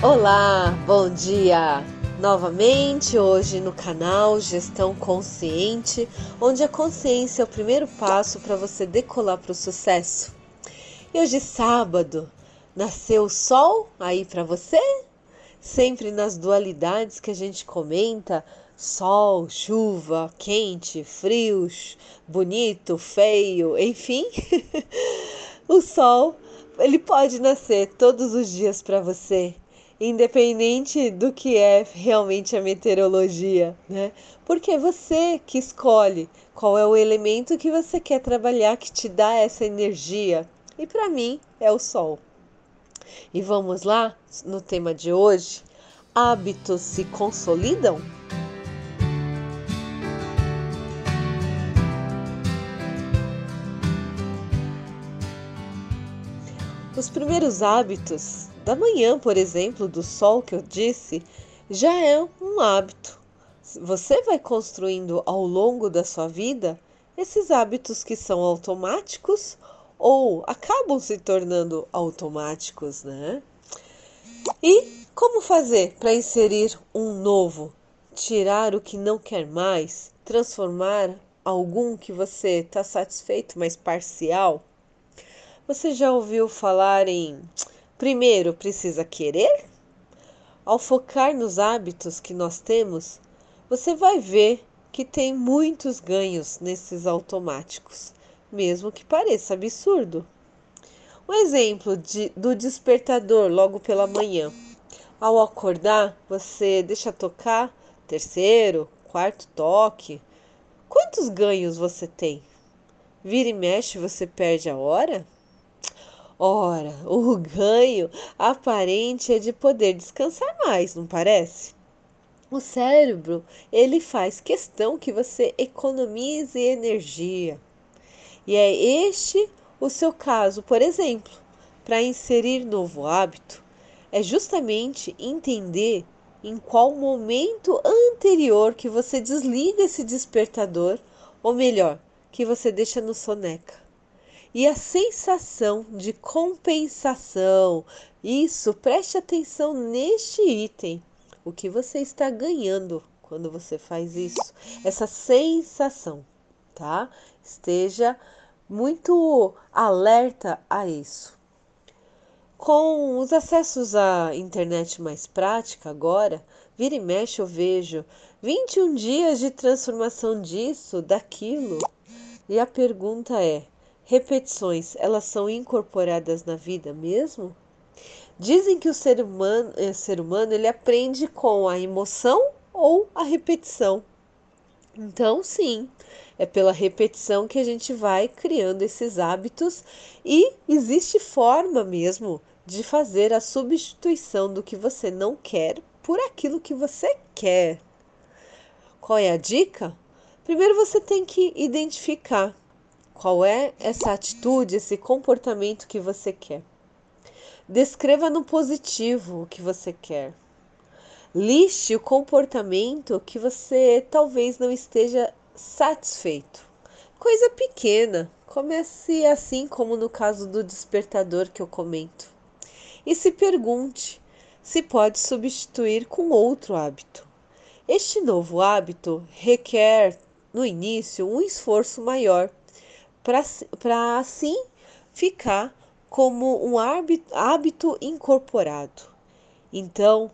Olá, bom dia! Novamente hoje no canal Gestão Consciente, onde a consciência é o primeiro passo para você decolar para o sucesso. E hoje, sábado, nasceu o sol aí para você? Sempre nas dualidades que a gente comenta: sol, chuva, quente, frios, bonito, feio, enfim. o sol, ele pode nascer todos os dias para você independente do que é realmente a meteorologia, né? Porque é você que escolhe qual é o elemento que você quer trabalhar que te dá essa energia. E para mim é o sol. E vamos lá no tema de hoje: hábitos se consolidam? Os primeiros hábitos da manhã, por exemplo, do sol que eu disse, já é um hábito. Você vai construindo ao longo da sua vida esses hábitos que são automáticos ou acabam se tornando automáticos, né? E como fazer para inserir um novo? Tirar o que não quer mais, transformar algum que você está satisfeito, mas parcial? Você já ouviu falar em Primeiro, precisa querer? Ao focar nos hábitos que nós temos, você vai ver que tem muitos ganhos nesses automáticos, mesmo que pareça absurdo. Um exemplo de, do despertador logo pela manhã. Ao acordar, você deixa tocar terceiro, quarto toque. Quantos ganhos você tem? Vira e mexe, você perde a hora? Ora, o ganho aparente é de poder descansar mais, não parece? O cérebro, ele faz questão que você economize energia. E é este o seu caso, por exemplo, para inserir novo hábito, é justamente entender em qual momento anterior que você desliga esse despertador, ou melhor, que você deixa no soneca e a sensação de compensação. Isso, preste atenção neste item. O que você está ganhando quando você faz isso? Essa sensação, tá? Esteja muito alerta a isso. Com os acessos à internet mais prática agora, vira e mexe eu vejo 21 dias de transformação disso, daquilo. E a pergunta é: repetições, elas são incorporadas na vida mesmo? Dizem que o ser humano, o eh, ser humano ele aprende com a emoção ou a repetição. Então, sim, é pela repetição que a gente vai criando esses hábitos e existe forma mesmo de fazer a substituição do que você não quer por aquilo que você quer. Qual é a dica? Primeiro você tem que identificar qual é essa atitude, esse comportamento que você quer? Descreva no positivo o que você quer. Liste o comportamento que você talvez não esteja satisfeito. Coisa pequena, comece assim como no caso do despertador que eu comento. E se pergunte se pode substituir com outro hábito. Este novo hábito requer, no início, um esforço maior para assim ficar como um hábito incorporado. Então,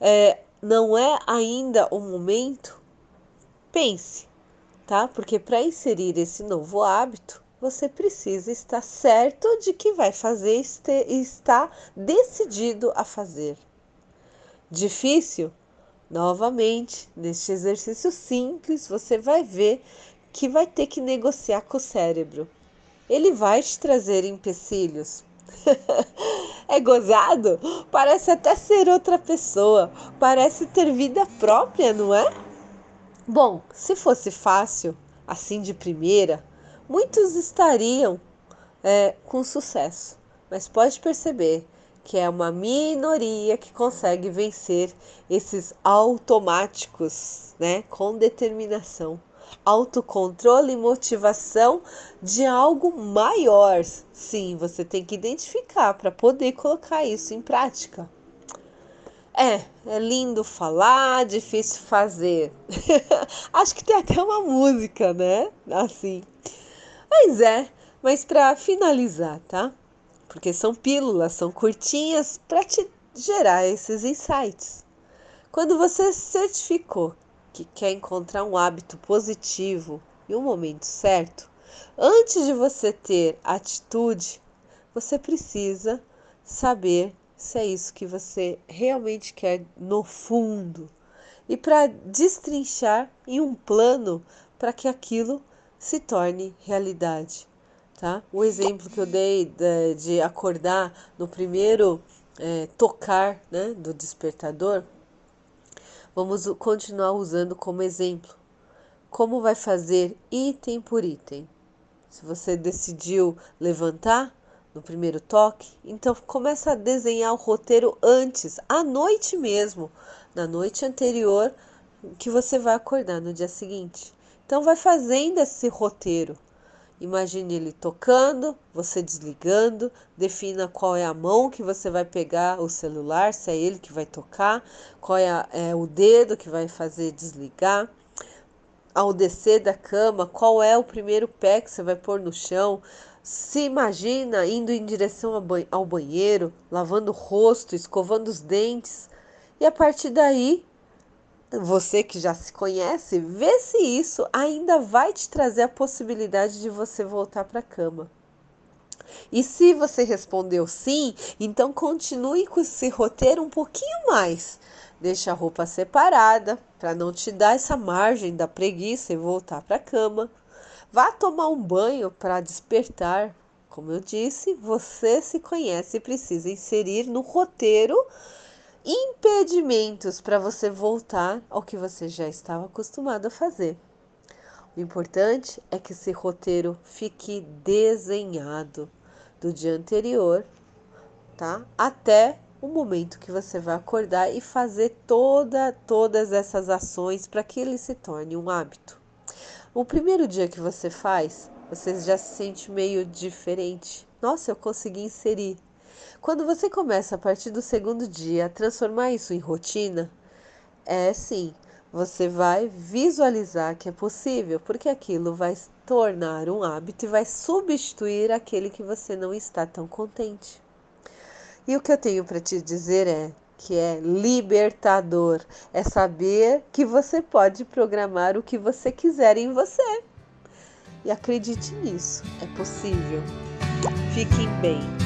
é, não é ainda o momento. Pense, tá? Porque para inserir esse novo hábito, você precisa estar certo de que vai fazer e está decidido a fazer. Difícil? Novamente, neste exercício simples, você vai ver que vai ter que negociar com o cérebro. Ele vai te trazer empecilhos. é gozado? Parece até ser outra pessoa. Parece ter vida própria, não é? Bom, se fosse fácil, assim de primeira, muitos estariam é, com sucesso. Mas pode perceber que é uma minoria que consegue vencer esses automáticos, né, com determinação autocontrole e motivação de algo maior. Sim, você tem que identificar para poder colocar isso em prática. É, é lindo falar, difícil fazer. Acho que tem até uma música, né? Assim. Mas é, mas para finalizar, tá? Porque são pílulas, são curtinhas para te gerar esses insights. Quando você certificou que quer encontrar um hábito positivo em um momento certo, antes de você ter atitude, você precisa saber se é isso que você realmente quer no fundo e para destrinchar em um plano para que aquilo se torne realidade, tá? O exemplo que eu dei de, de acordar no primeiro é, tocar né, do despertador, vamos continuar usando como exemplo. Como vai fazer item por item? Se você decidiu levantar, no primeiro toque. Então começa a desenhar o roteiro antes, à noite mesmo, na noite anterior que você vai acordar no dia seguinte. Então vai fazendo esse roteiro. Imagine ele tocando, você desligando, defina qual é a mão que você vai pegar o celular, se é ele que vai tocar, qual é, a, é o dedo que vai fazer desligar. Ao descer da cama, qual é o primeiro pé que você vai pôr no chão? Se imagina indo em direção ao banheiro, lavando o rosto, escovando os dentes, e a partir daí, você que já se conhece, vê se isso ainda vai te trazer a possibilidade de você voltar para a cama. E se você respondeu sim, então continue com esse roteiro um pouquinho mais. Deixa a roupa separada para não te dar essa margem da preguiça e voltar para a cama. Vá tomar um banho para despertar. Como eu disse, você se conhece e precisa inserir no roteiro impedimentos para você voltar ao que você já estava acostumado a fazer. O importante é que esse roteiro fique desenhado do dia anterior, tá? Até o momento que você vai acordar e fazer toda, todas essas ações para que ele se torne um hábito. O primeiro dia que você faz, você já se sente meio diferente. Nossa, eu consegui inserir. Quando você começa a partir do segundo dia a transformar isso em rotina, é sim, você vai visualizar que é possível, porque aquilo vai tornar um hábito e vai substituir aquele que você não está tão contente. E o que eu tenho para te dizer é: que é libertador. É saber que você pode programar o que você quiser em você. E acredite nisso, é possível. Fiquem bem.